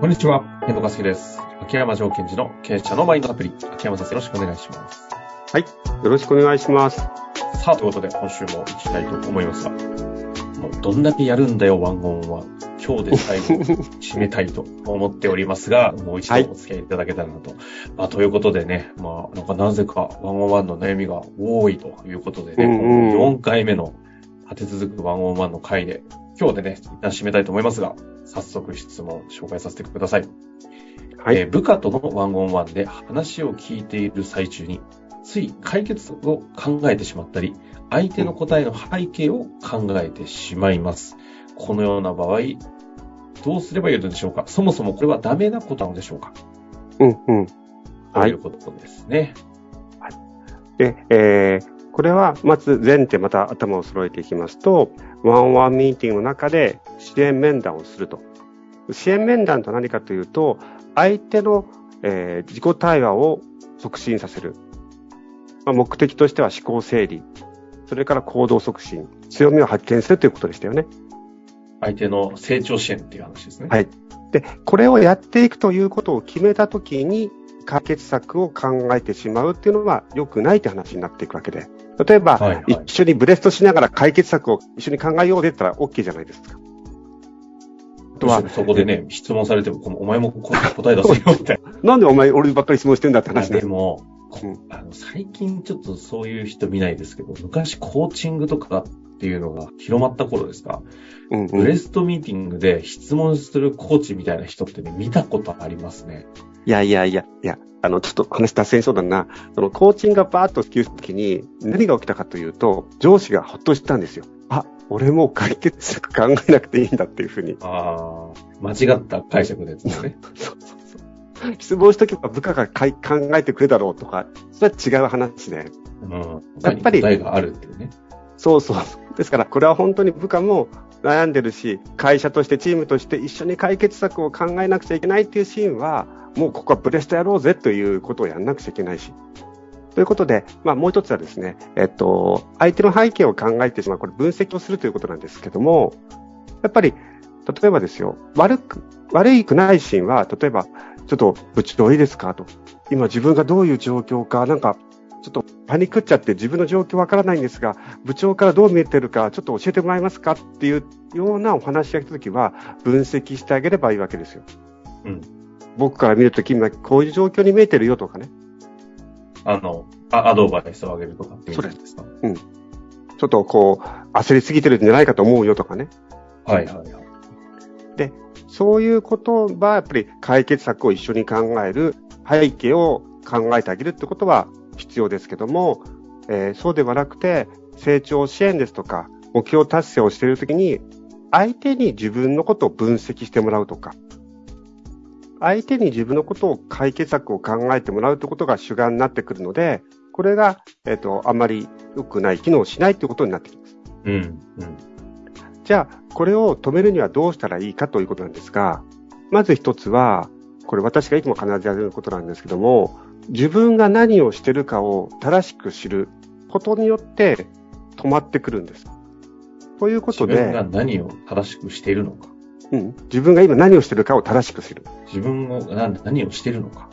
こんにちは、遠藤和樹です。秋山条件時の経営者のマインドアプリ。秋山先生よろしくお願いします。はい。よろしくお願いします。さあ、ということで今週も行きたいと思いますが、もうどんだけやるんだよ、ワンオンは。今日で最後、締めたいと思っておりますが、もう一度お付き合いいただけたらなと。まあ、ということでね、まあ、なんかなぜかワンオンワンの悩みが多いということでね、うんうん今後4回目の立て続くワンオンワンの回で、今日でね、一旦締めたいと思いますが、早速質問紹介させてください。はい。えー部下とのワンオンワンで話を聞いている最中に、つい解決を考えてしまったり、相手の答えの背景を考えてしまいます。このような場合、どうすればいいのでしょうか？そもそもこれはダメなことなのでしょうか？うんうん。はいということですね。で、えーこれは、まず前提また頭を揃えていきますと、ワンワンミーティングの中で支援面談をすると。支援面談とは何かというと、相手の、えー自己対話を促進させる。まあ、目的としては思考整理。それから行動促進。強みを発見するということでしたよね。相手の成長支援っていう話ですね。はいで、これをやっていくということを決めたときに、解決策を考えてしまうっていうのは良くないって話になっていくわけで。例えば、はいはい一緒にブレストしながら解決策を一緒に考えようでったら OK じゃないですか。あとは、そこでね、質問されても、お前もこ答え出せよみたいな。なんでお前俺ばっかり質問してんだって話ね。でも、うんあの最近ちょっとそういう人見ないですけど、昔コーチングとかっていうのが広まった頃ですか、うんうんブレストミーティングで質問するコーチみたいな人ってね、見たことありますね。いやいやいや、いや、あの、ちょっと話脱線しそうだな。その、コーチングがバーッと普及した時に、何が起きたかというと、上司がほっとしたんですよ。あ、俺もう解決策考えなくていいんだっていうふうに。ああ、間違った解釈ですね。そうそうそう。質問しとけば部下がかい考えてくれだろうとか、それは違う話で。うん。やっぱり答えがあるっていうね。そうそう。ですから、これは本当に部下も悩んでるし、会社としてチームとして一緒に解決策を考えなくちゃいけないっていうシーンは、もうここはブレストやろうぜということをやんなくちゃいけないし。ということで、まあもう一つはですね、えっと、相手の背景を考えてしまう、これ分析をするということなんですけども、やっぱり、例えばですよ、悪く、悪いくないシーンは、例えば、ちょっと部長いいですかと。今自分がどういう状況か、なんか、ちょっとパニックっちゃって自分の状況わからないんですが、部長からどう見えてるか、ちょっと教えてもらえますかっていうようなお話が来たときは、分析してあげればいいわけですよ。うん。僕から見るとき、今こういう状況に見えてるよとかね。あの、あアドバイスをあげるとかっていうそれですかちょっとこう、焦りすぎてるんじゃないかと思うよとかね。はいはいはい。そういうことは、やっぱり解決策を一緒に考える、背景を考えてあげるってことは必要ですけども、えーそうではなくて、成長支援ですとか、目標達成をしているときに、相手に自分のことを分析してもらうとか、相手に自分のことを解決策を考えてもらうということが主眼になってくるので、これが、えっ、と、あまり良くない、機能しないということになってきます。うん。うん。じゃあ、これを止めるにはどうしたらいいかということなんですが、まず一つは、これ私がいつも必ずやることなんですけども、自分が何をしてるかを正しく知ることによって止まってくるんです。ということ自分がで、何を正しくしているのか。うん、自分が今何をしてるかを正しく知る。自分が何何をしているのか。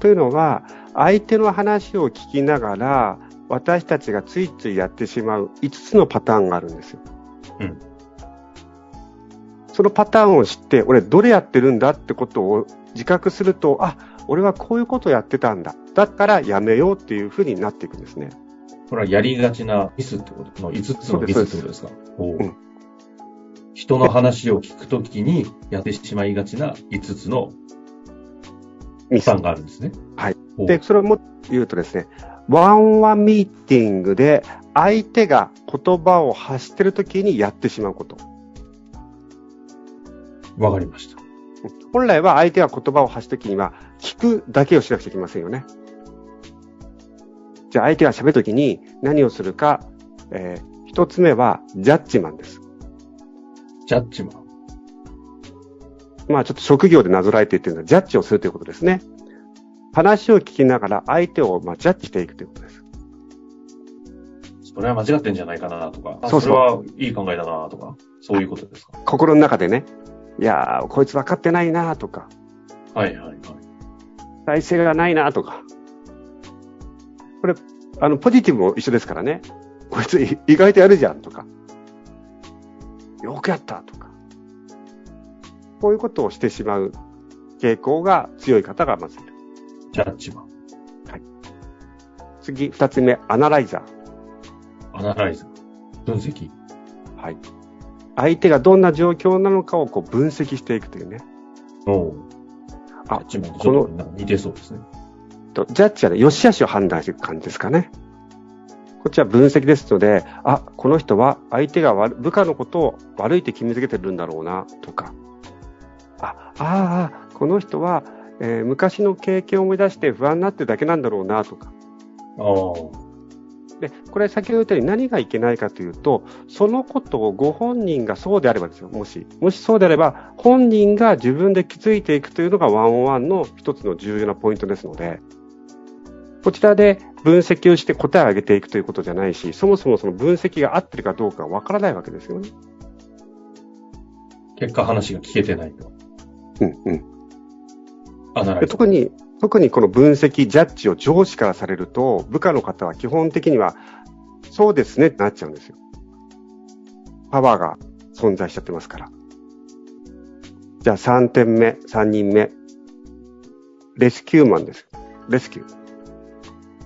というのは、相手の話を聞きながら、私たちがついついやってしまう5つのパターンがあるんですよ。うん。そのパターンを知って、俺どれやってるんだってことを自覚すると、あ、俺はこういうことをやってたんだ。だからやめようっていうふうになっていくんですね。これはやりがちなミスってことの5つのミスってことですか？おううん人の話を聞くときにやってしまいがちな5つのミスがあるんですね。はい。で、それをも言うとですね、ワンワンミーティングで相手が言葉を発してるときにやってしまうこと。わかりました。本来は相手が言葉を発すときには聞くだけをしなくちゃいけませんよね。じゃあ相手が喋るときに何をするか、えー一つ目はジャッジマンです。ジャッジマン。まあちょっと職業でなぞらえていってるのはジャッジをするということですね。話を聞きながら相手をまあジャッジしていくということです。それは間違ってんじゃないかなとか、あそうそうそれはいい考えだなとか、そういうことですか？心の中でね。いやー、こいつ分かってないなとか、はいはいはい。体制がないなとか。これ、あの、ポジティブも一緒ですからね。こいつい意外とやるじゃんとか。よくやったとか。こういうことをしてしまう傾向が強い方がまずいる。ジャッジマン。次、二つ目、アナライザアナライズ。分析。ー。はい。相手がどんな状況なのかをこう分析していくというね。おう。あちょっと似てそうですね。と、ジャッジはね、良し悪しを判断していく感じですかね。こっちは分析ですので、あ、この人は相手が悪部下のことを悪いって決めつけてるんだろうな、とか。あ、ああ、この人は、えー昔の経験を思い出して不安になってるだけなんだろうな、とか。ああ。で、これ先ほど言ったように何がいけないかというと、そのことをご本人がそうであればですよ、もし。もしそうであれば、本人が自分で気づいていくというのがワンオンワンの一つの重要なポイントですので、こちらで分析をして答えを上げていくということじゃないし、そもそもその分析が合ってるかどうかわからないわけですよね。結果話が聞けてないと。うんうん。アナライズ。で特に、特にこの分析、ジャッジを上司からされると、部下の方は基本的には、そうですねってなっちゃうんですよ。パワーが存在しちゃってますから。じゃあ3点目、3人目。レスキューマンです。レスキュー。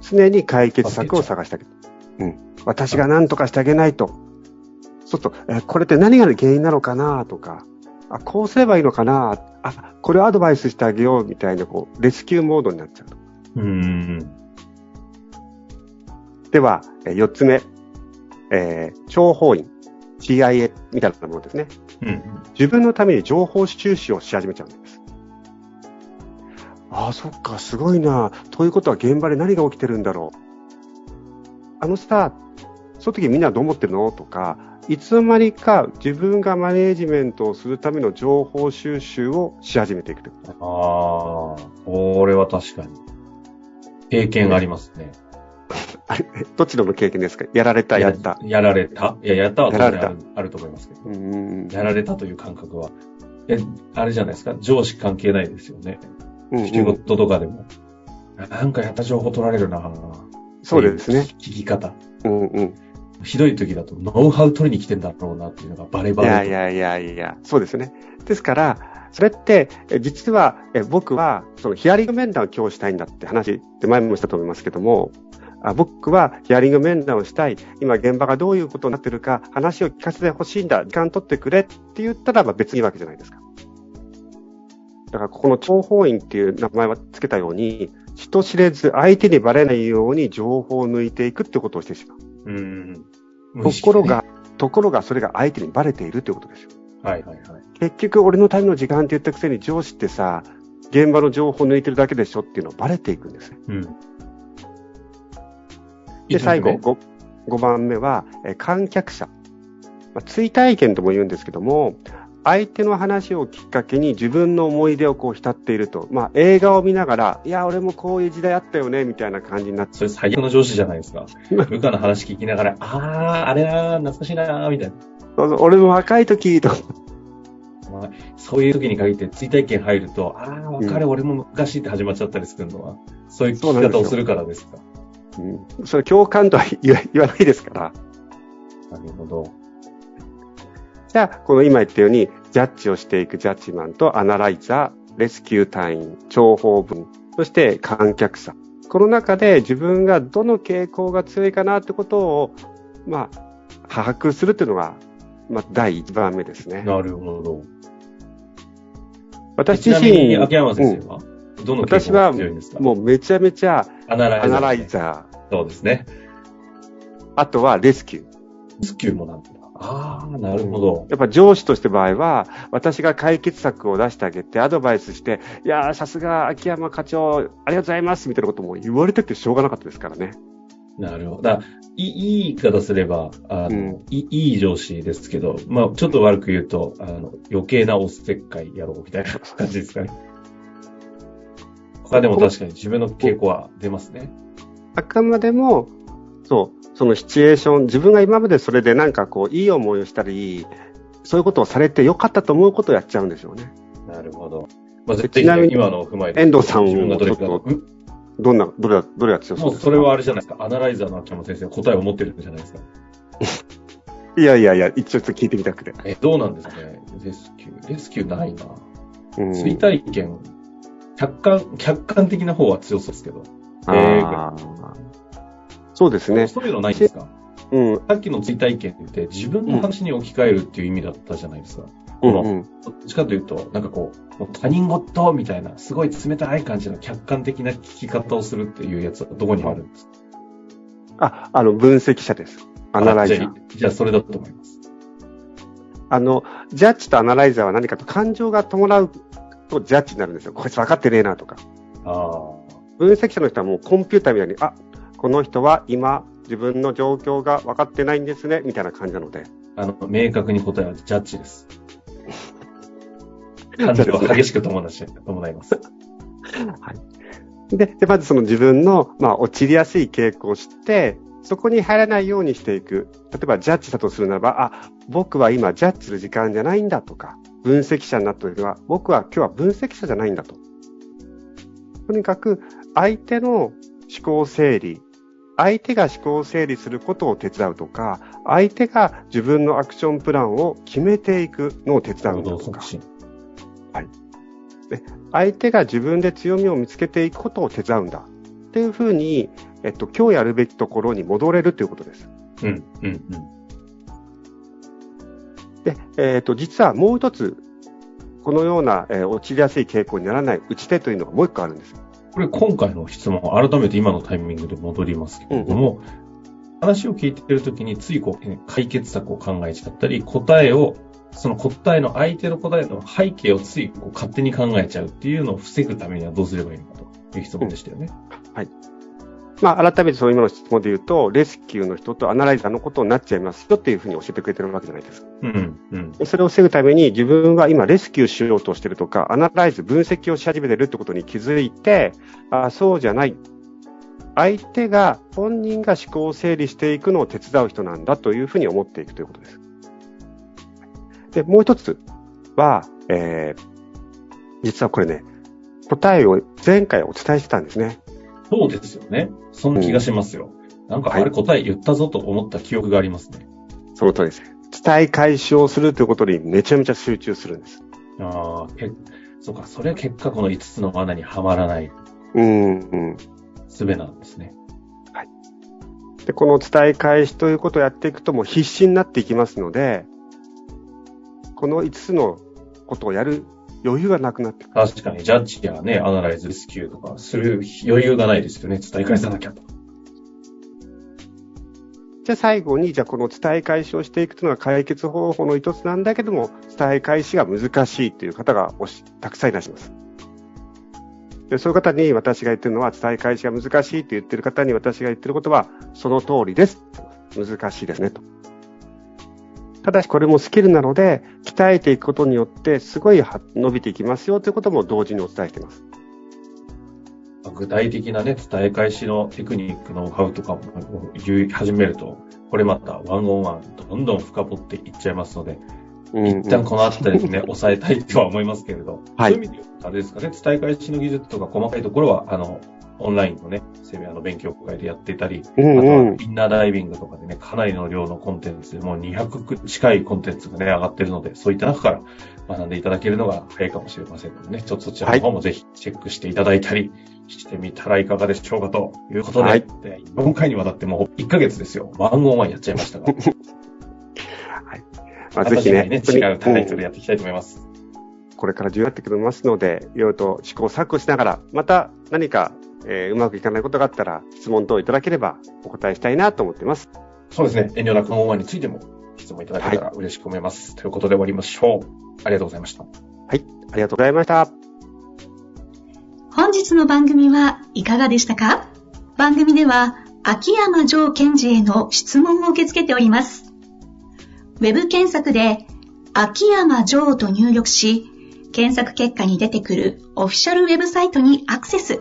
常に解決策を探してあげる。うん。私が何とかしてあげないと。そうすると、えこれって何が原因なのかなとか、あ、こうすればいいのかなあ、これをアドバイスしてあげようみたいな、こう、レスキューモードになっちゃうと。うーん。では、えー四つ目、えー、諜報員、CIA みたいなものですね。うん。自分のために情報収集をし始めちゃうんです。ああ、そっか、すごいな。ということは現場で何が起きてるんだろう。あのさ、その時みんなどう思ってるの？とか、いつの間にか自分がマネージメントをするための情報収集をし始めていくああ、これは確かに。経験ありますね。と。あれどっちの経験ですか？やられた、やった。やられたいや、やったは当たあると思いますけど。うーん。やられたという感覚は。え、あれじゃないですか？上司関係ないですよね。うんうん仕事とかでも。なんかやった情報取られるなそうですね。。聞き方。うんうん。ひどい時だと、ノウハウ取りに来てんだろうなっていうのがバレバレと。やいやいやいや、そうですね。ですから、それって、実は僕は、そのヒアリング面談を今日したいんだって話って前もしたと思いますけども、僕はヒアリング面談をしたい、今現場がどういうことになってるか、話を聞かせてほしいんだ、時間取ってくれって言ったら別にいいわけじゃないですか。だからここの諜報員っていう名前はつけたように、人知れず相手にバレないように情報を抜いていくってことをしてしまう。うん。ところが、ところがそれが相手にバレているということですよ。はいはいはい。結局俺のための時間って言ったくせに上司ってさ、現場の情報抜いてるだけでしょっていうのをバレていくんですね。うん。で、最後、いいですね 5, 番目は、えー観客者。まあ、追体験とも言うんですけども、相手の話をきっかけに自分の思い出をこう浸っていると。まあ、映画を見ながら、いや、俺もこういう時代あったよね、みたいな感じになってそれ最悪の上司じゃないですか。部下の話聞きながら、あー、あれなー、懐かしいなー、みたいな。そうそう俺も若い時と、まあ、そういう時に限って追体験入ると、あー、わかる、俺も昔って始まっちゃったりするのは、そういう聞き方をするからですか。うん、それ共感とは言わないですから。なるほど。じゃあ、この今言ったように、ジャッジをしていくジャッジマンとアナライザー、レスキュー隊員、情報分、そして観客者。この中で自分がどの傾向が強いかなってことを、まあ、把握するというのが、まあ、第一番目ですね。なるほど。私自身、秋山先生は、どの傾向が強いんですか？もうめちゃめちゃアナライザー。アナライザー、そうですね。あとはレスキュー。スキューもなんてな。あー、なるほど。やっぱ上司として場合は、私が解決策を出してあげて、アドバイスして、いやー、さすが秋山課長、ありがとうございます、みたいなことも言われたくてしょうがなかったですからね。なるほど。だいいいい言い方すれば、あの、うんいいい上司ですけど、まあ、ちょっと悪く言うと、あの、余計なおせっかいやろうみたいな感じですかね。他でも確かに自分の傾向は出ますね。あくまでも、そう、そのシチュエーション、自分が今までそれでなんかこう、いい思いをしたり、そういうことをされてよかったと思うことをやっちゃうんでしょうね。なるほど。まあ、絶対に今のを踏まえて。遠藤さん自分がどれちょっとどんな、どれが、どれが強そうですか？それはあれじゃないですか。アナライザーの秋山先生は答えを持ってるんじゃないですか。いやいやいや、一応ちょっと聞いてみたくて。え、どうなんですかね？レスキュー。レスキューないな。うん追体験、客観、客観的な方は強そうですけど。あーそうですね。そういうのないんですか？うん。さっきの追体験って自分の話に置き換えるっていう意味だったじゃないですか。うんうん。どっちかというと、なんかこう、他人事みたいな、すごい冷たい感じの客観的な聞き方をするっていうやつはどこにあるんですか？あ、あの、分析者です。アナライザー。あじゃあ、じゃあそれだと思います。あの、ジャッジとアナライザーは何かと感情が伴うとジャッジになるんですよ。こいつ分かってねえなとか。あ分析者の人はもうコンピューターみたいに、あ、この人は今自分の状況が分かってないんですね、みたいな感じなので。あ。あの、明確に答えはジャッジです。感情は激しく伴し 伴います。で、でまずその自分の、まあ、落ちりやすい傾向を知って、そこに入らないようにしていく。例えば、ジャッジだとするならば、あ、僕は今、ジャッジする時間じゃないんだとか、分析者になった時は、僕は今日は分析者じゃないんだと。とにかく、相手の思考整理、相手が思考整理することを手伝うとか、相手が自分のアクションプランを決めていくのを手伝うとか促、進。相手が自分で強みを見つけていくことを手伝うんだ。っていうふうに、えっと、今日やるべきところに戻れるということです。うん、うん、うん。で、えっと、実はもう一つ、このような、えー落ちやすい傾向にならない打ち手というのがもう一個あるんです。これ今回の質問、改めて今のタイミングで戻りますけれども、話を聞いているときについこうえ解決策を考えちゃったり、答えを、その答えの相手の答えの背景をついこう勝手に考えちゃうっていうのを防ぐためにはどうすればいいのかという質問でしたよね。まあ、改めてその今の質問で言うと、レスキューの人とアナライザーのことになっちゃいますよっていうふうに教えてくれてるわけじゃないですか。うん、うん。でそれを防ぐために自分は今レスキューしようとしてるとか、アナライズ、分析をし始めてるってことに気づいて、あそうじゃない。相手が、本人が思考を整理していくのを手伝う人なんだというふうに思っていくということです。で、もう一つは、えー、実はこれね、答えを前回お伝えしてたんですね。そうですよね。そんな気がしますよ。なんかあれ答え言ったぞと思った記憶がありますね。その通りです。伝え返しをするということにめちゃめちゃ集中するんです。ああ、けそうか、それは結果この5つの罠にはまらないうん、うん。術なんですね。で、この伝え返しということをやっていくともう必死になっていきますので、この5つのことをやる余裕がなくなってくる。確かに、ジャッジやね、アナライズ、レスキューとかする余裕がないですよね。伝え返さなきゃと。じゃあ最後に、じゃあこの伝え返しをしていくというのが解決方法の一つなんだけども、伝え返しが難しいという方がおしたくさんいらっしゃいます。でそういう方に私が言ってるのは、伝え返しが難しいと言ってる方に私が言ってることは、その通りです。難しいですね、と。ただしこれもスキルなので、鍛えていくことによって、すごいは伸びていきますよということも同時にお伝えしています。具体的なね、伝え返しのテクニック、ノウハウとかも言い始めると、これまたワンオンワン、どんどん深掘っていっちゃいますので、うん一旦このあたりでね、抑えたいとは思いますけれど、はい。そういう意味であれですかね、伝え返しの技術とか細かいところは、あの、オンラインのね、セミナーの勉強会でやっていたり、うんあとはうんインナーダイビングとかでね、かなりの量のコンテンツでもう200近いコンテンツがね、上がってるので、そういった中から学んでいただけるのが早いかもしれませんのでね、ちょっとそちらの方もぜひチェックしていただいたりしてみたらいかがでしょうかということで、はい。で4回にわたってもう1ヶ月ですよ。ワンオンワンやっちゃいましたが、まあ、ぜひね、ね、違うタイトルでやっていきたいと思います。これから重要になってくるますので、いろいろと試行錯誤しながら、また何か、えーうまくいかないことがあったら、質問等いただければお答えしたいなと思っています。そうですね、遠慮なくワンオンワンについても質問いただけたら嬉しく思います。ということで終わりましょう。ありがとうございました。はい、ありがとうございました。本日の番組はいかがでしたか？番組では秋山城賢治への質問を受け付けております。ウェブ検索で秋山城と入力し、検索結果に出てくるオフィシャルウェブサイトにアクセス。